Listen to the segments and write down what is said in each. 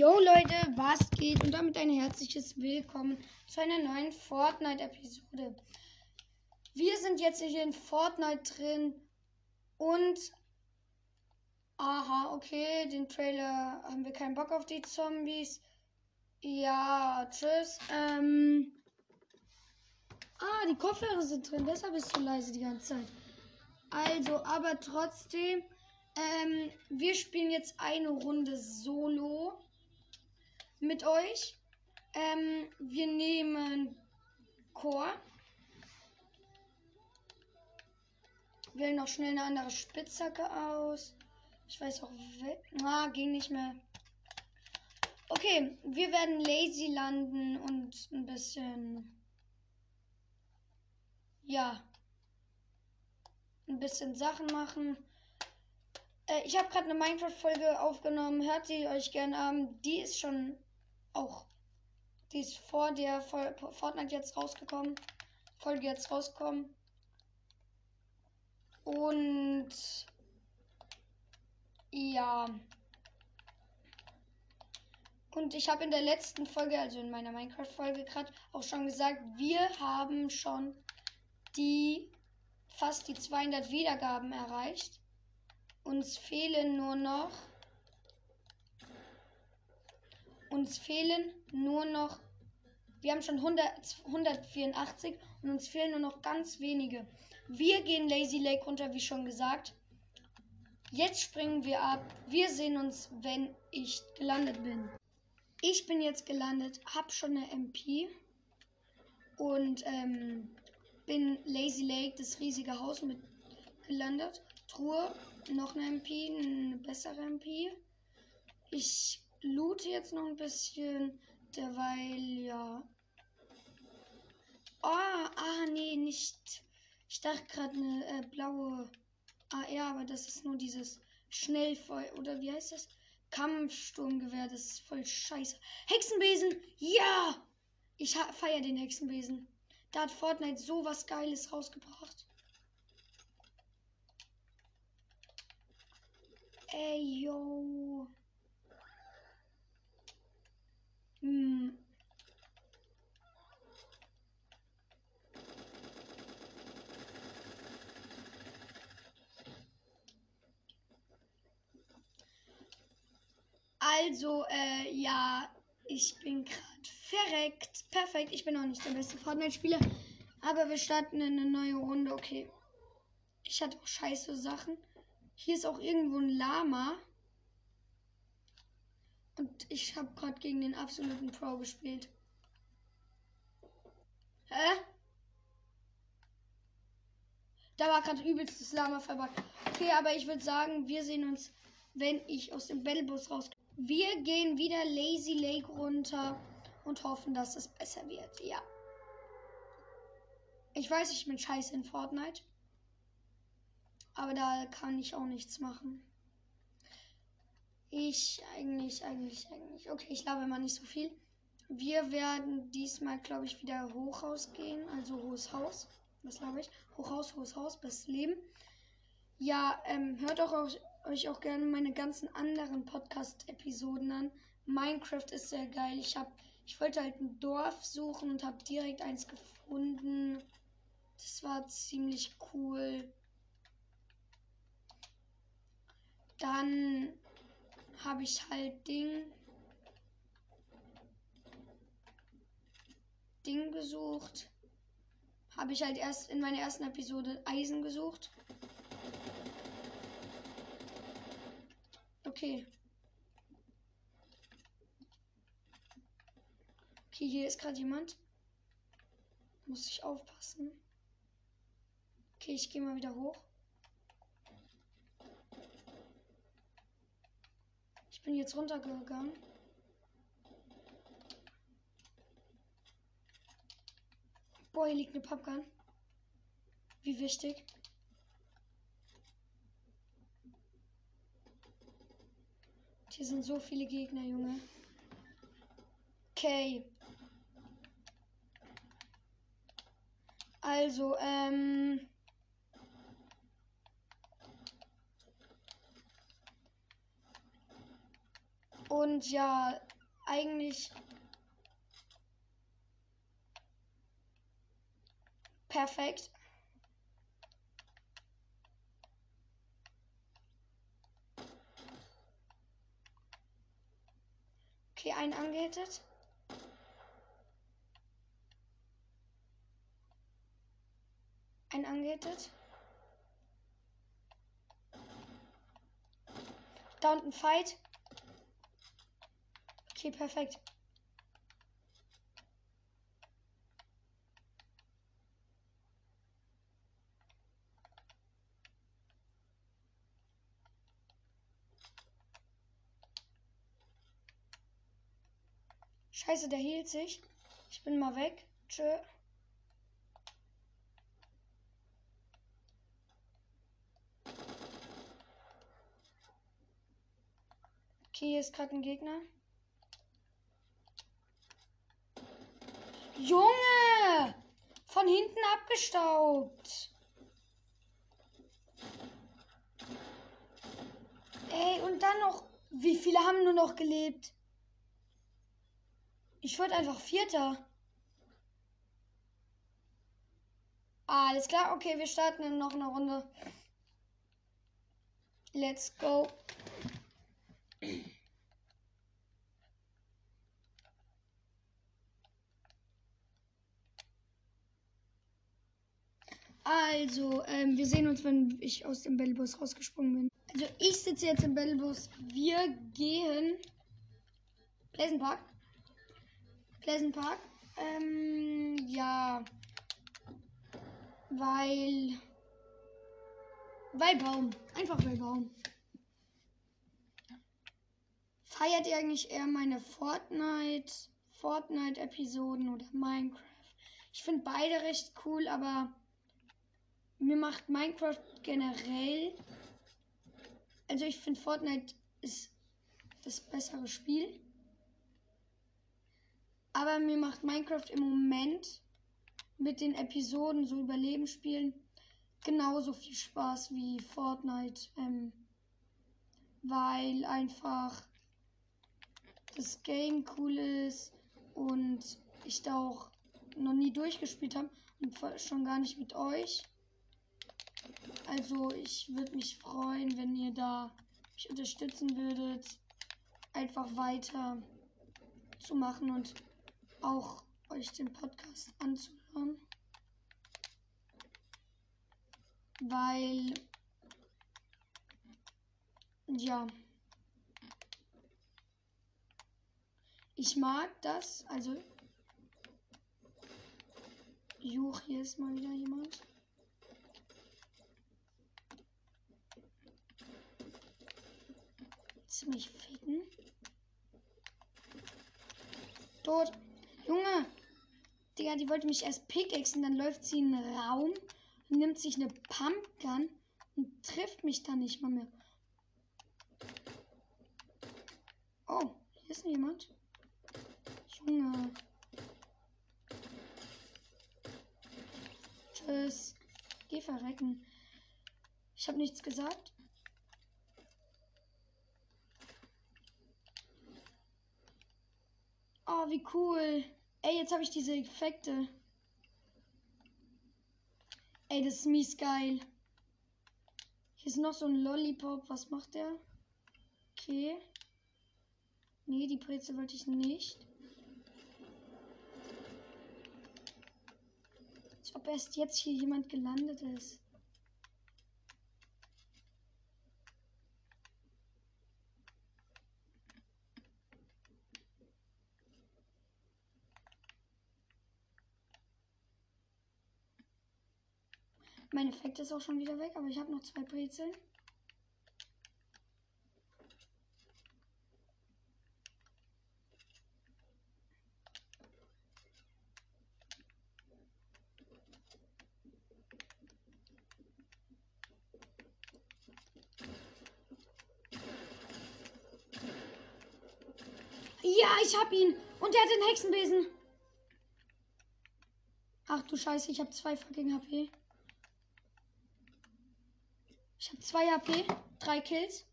Yo Leute, was geht? Und damit ein herzliches Willkommen zu einer neuen Fortnite-Episode. Wir sind jetzt hier in Fortnite drin und... Aha, okay, den Trailer haben wir keinen Bock auf die Zombies. Ja, tschüss. Ähm... Ah, die Kopfhörer sind drin, deshalb ist du leise die ganze Zeit. Also, aber trotzdem... Ähm, wir spielen jetzt eine Runde Solo mit euch. Ähm, wir nehmen Chor. Wählen noch schnell eine andere Spitzhacke aus. Ich weiß auch, ah, ging nicht mehr. Okay, wir werden lazy landen und ein bisschen, ja, ein bisschen Sachen machen. Äh, ich habe gerade eine Minecraft-Folge aufgenommen. Hört sie euch gerne an. Die ist schon auch. Die ist vor der Fortnite jetzt rausgekommen. Folge jetzt rausgekommen. Und ja. Und ich habe in der letzten Folge, also in meiner Minecraft-Folge gerade, auch schon gesagt, wir haben schon die fast die 200 Wiedergaben erreicht. Uns fehlen nur noch. Uns fehlen nur noch. Wir haben schon 100, 184 und uns fehlen nur noch ganz wenige. Wir gehen Lazy Lake runter, wie schon gesagt. Jetzt springen wir ab. Wir sehen uns, wenn ich gelandet bin. Ich bin jetzt gelandet, hab schon eine MP und ähm, bin Lazy Lake, das riesige Haus mit gelandet. Truhe noch eine MP, eine bessere MP. Ich loote jetzt noch ein bisschen, derweil, ja. Oh, ah, nee, nicht. Ich dachte gerade eine äh, blaue AR, aber das ist nur dieses Schnellfeuer, oder wie heißt das? Kampfsturmgewehr, das ist voll scheiße. Hexenbesen, ja! Ich feiere den Hexenbesen. Da hat Fortnite so was Geiles rausgebracht. Ey, yo. Hm. Also, äh, ja, ich bin gerade verreckt. Perfekt, ich bin auch nicht der beste Fortnite-Spieler. Aber wir starten in eine neue Runde, okay. Ich hatte auch scheiße Sachen. Hier ist auch irgendwo ein Lama. Und ich habe gerade gegen den absoluten Pro gespielt. Hä? Da war gerade übelstes Lama verbuggt. Okay, aber ich würde sagen, wir sehen uns, wenn ich aus dem Battlebus raus. Wir gehen wieder Lazy Lake runter und hoffen, dass es besser wird. Ja. Ich weiß, ich bin scheiße in Fortnite. Aber da kann ich auch nichts machen. Ich eigentlich, eigentlich, eigentlich. Okay, ich glaube mal nicht so viel. Wir werden diesmal, glaube ich, wieder Hochhaus gehen. Also hohes Haus. Was glaube ich? Hochhaus, hohes Haus, bestes Leben. Ja, ähm, hört auch euch auch gerne meine ganzen anderen Podcast-Episoden an. Minecraft ist sehr geil. Ich habe, ich wollte halt ein Dorf suchen und habe direkt eins gefunden. Das war ziemlich cool. Dann habe ich halt Ding. Ding gesucht. Habe ich halt erst in meiner ersten Episode Eisen gesucht. Okay. Okay, hier ist gerade jemand. Muss ich aufpassen. Okay, ich gehe mal wieder hoch. Ich bin jetzt runtergegangen. Boah, hier liegt eine Popgun. Wie wichtig. Hier sind so viele Gegner, Junge. Okay. Also, ähm. Und ja, eigentlich perfekt. Okay, einen angehittet. Ein angehittet. Da unten Fight. Okay, perfekt. Scheiße, der hielt sich. Ich bin mal weg. Tschö. Okay, hier ist gerade ein Gegner. Junge! Von hinten abgestaubt. Ey, und dann noch. Wie viele haben nur noch gelebt? Ich wurde einfach Vierter. Alles klar, okay, wir starten noch eine Runde. Let's go. Also, ähm, wir sehen uns, wenn ich aus dem Battlebus rausgesprungen bin. Also, ich sitze jetzt im Battlebus. Wir gehen. Pleasant Park. Pleasant Park. Ähm, ja. Weil. Weil Baum. Einfach weil Baum. Feiert ihr eigentlich eher meine Fortnite, Fortnite-Episoden oder Minecraft? Ich finde beide recht cool, aber mir macht Minecraft generell. Also ich finde Fortnite ist das bessere Spiel. Aber mir macht Minecraft im Moment mit den Episoden so Überleben spielen genauso viel Spaß wie Fortnite. Ähm, weil einfach das Game cool ist und ich da auch noch nie durchgespielt habe und schon gar nicht mit euch. Also ich würde mich freuen, wenn ihr da mich unterstützen würdet, einfach weiter zu machen und auch euch den Podcast anzuhören. Weil ja ich mag das, also Juch, hier ist mal wieder jemand. Ziemlich ficken. Tot. Junge. Digga, die wollte mich erst pickaxen, dann läuft sie in den Raum, nimmt sich eine Pumpgun und trifft mich dann nicht mal mehr. Oh, hier ist jemand. Junge. Tschüss. Geh verrecken. Ich habe nichts gesagt. Oh, wie cool. Ey, jetzt habe ich diese Effekte. Ey, das ist mies geil. Hier ist noch so ein Lollipop. Was macht der? Okay. Nee, die Brezel wollte ich nicht. Als ob erst jetzt hier jemand gelandet ist. Mein Effekt ist auch schon wieder weg, aber ich habe noch zwei Brezeln. Ja, ich hab ihn. Und er hat den Hexenbesen. Ach du Scheiße, ich habe zwei fucking HP. Habe zwei HP, drei Kills.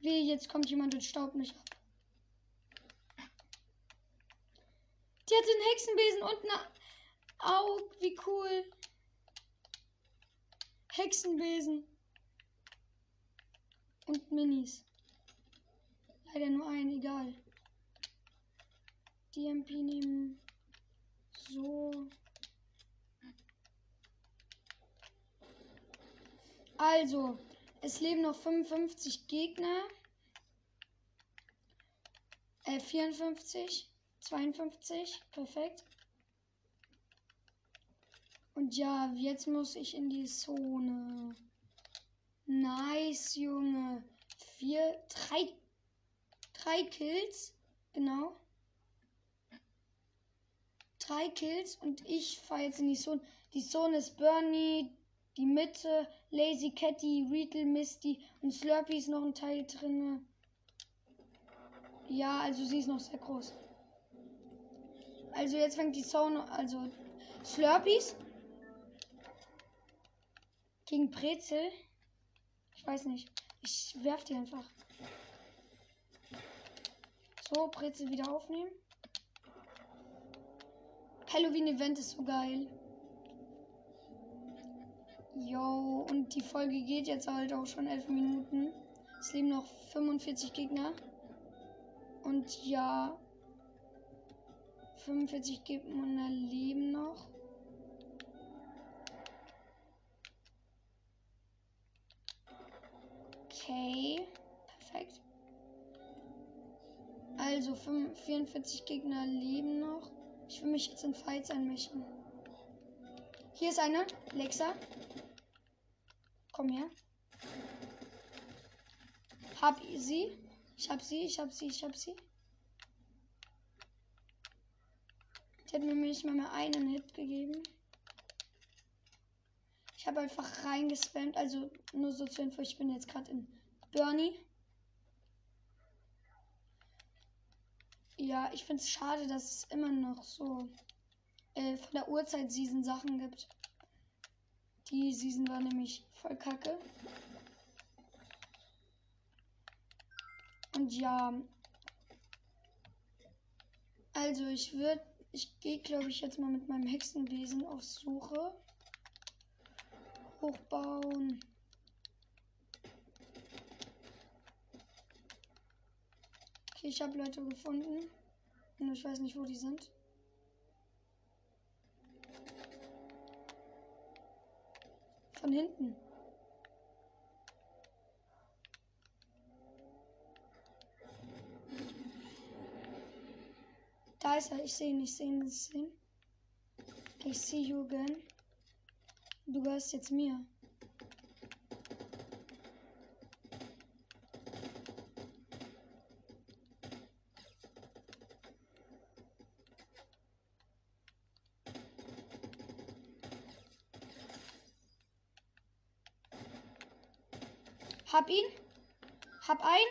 Wie, jetzt kommt jemand und staubt mich ab. Die hat den Hexenbesen und eine Aug. Wie cool. Hexenbesen. Und Minis. Leider nur ein, egal. Die MP nehmen. So. Also, es leben noch 55 Gegner. Äh, 54, 52, perfekt. Und ja, jetzt muss ich in die Zone. Nice, Junge. Vier, drei, drei Kills. Genau. Drei Kills und ich fahre jetzt in die Zone. Die Zone ist Bernie, die Mitte, Lazy Catty, Riedel, Misty und Slurpee ist noch ein Teil drin. Ja, also sie ist noch sehr groß. Also jetzt fängt die Zone, also Slurpees gegen Brezel. Ich weiß nicht. Ich werf die einfach. So, Brezel wieder aufnehmen. Halloween-Event ist so geil. Jo, und die Folge geht jetzt halt auch schon elf Minuten. Es leben noch 45 Gegner. Und ja, 45 Gegner leben noch. Okay, perfekt. Also 44 Gegner leben noch. Ich will mich jetzt in Fights einmischen. Hier ist einer, Lexa. Komm her. Hab sie. Ich hab sie, ich hab sie, ich hab sie. Die hat mir nicht mal einen Hit gegeben. Ich habe einfach reingespammt. Also nur so zur Info, ich bin jetzt gerade in Bernie. Ja, ich finde es schade, dass es immer noch so äh, von der Uhrzeit-Season Sachen gibt. Die Season war nämlich voll kacke. Und ja. Also ich würde, ich gehe glaube ich jetzt mal mit meinem Hexenwesen auf Suche. Hochbauen. Okay, ich habe Leute gefunden. Und ich weiß nicht, wo die sind. Von hinten. Da ist er. Ich sehe ihn, ich sehe ihn, ich sehe ihn. Ich you again. Du gehörst jetzt mir. Hab ihn. Hab ein.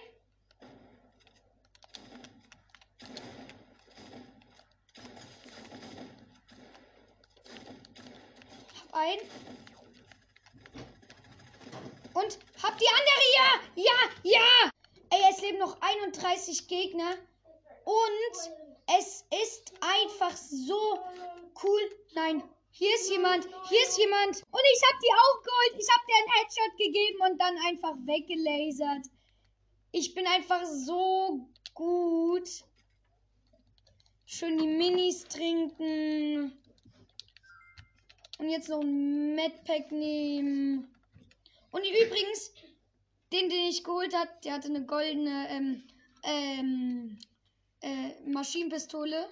Hab ein. Und hab die andere ja. Ja, ja. Ey, es leben noch 31 Gegner. Und es ist einfach so cool. Nein, hier ist jemand, hier ist jemand. Und ich hab die auch geholt. Ich hab dir einen Headshot gegeben und dann einfach weggelasert. Ich bin einfach so gut. Schön die Minis trinken. Und jetzt noch ein Medpack nehmen. Und übrigens, den, den ich geholt hat, der hatte eine goldene ähm, ähm, äh, Maschinenpistole.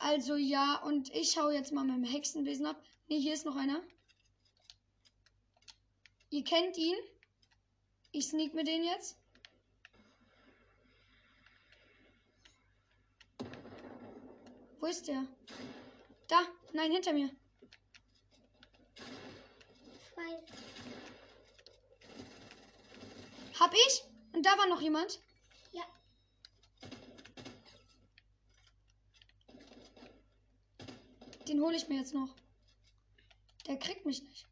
Also ja, und ich hau jetzt mal mit dem Hexenwesen ab. Ne, hier ist noch einer. Ihr kennt ihn. Ich sneak mir den jetzt. Wo ist der? Da, nein, hinter mir. Zwei. Hab ich? Und da war noch jemand. Den hole ich mir jetzt noch. Der kriegt mich nicht.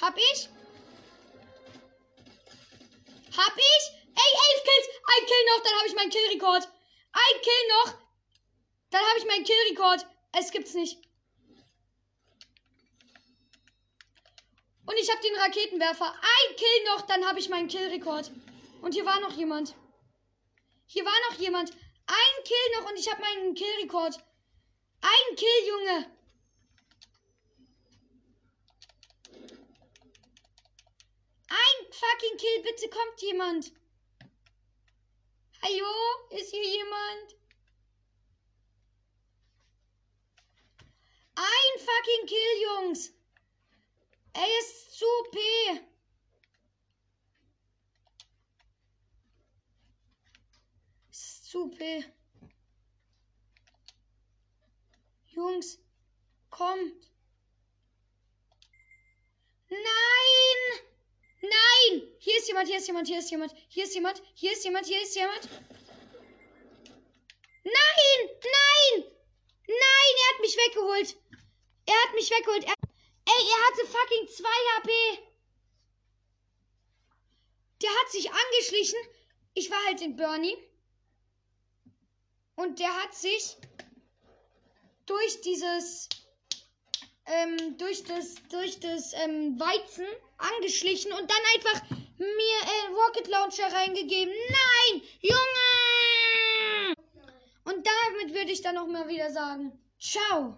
Hab ich? Hab ich? Ey, elf Kills! Ein Kill noch, dann habe ich meinen Killrekord. Ein Kill noch, dann habe ich meinen Killrekord. Es gibt's nicht. Und ich habe den Raketenwerfer. Ein Kill noch, dann habe ich meinen Killrekord. Und hier war noch jemand. Hier war noch jemand. Ein Kill noch und ich habe meinen Killrekord. Ein Kill, Junge. Ein fucking Kill, bitte kommt jemand. Hallo, ist hier jemand? Ein fucking Kill, Jungs. Er ist zu P. Ist zu P. Jungs, kommt. Nein! Nein! Hier ist jemand, hier ist jemand, hier ist jemand, hier ist jemand, hier ist jemand, hier ist jemand. Nein! Nein! Nein, er hat mich weggeholt. Er hat mich weggeholt. Er Ey, er hatte fucking 2 HP. Der hat sich angeschlichen. Ich war halt in Bernie. Und der hat sich durch dieses ähm, durch das durch das ähm, Weizen angeschlichen und dann einfach mir äh, Rocket Launcher reingegeben. Nein, Junge! Und damit würde ich dann noch mal wieder sagen, ciao.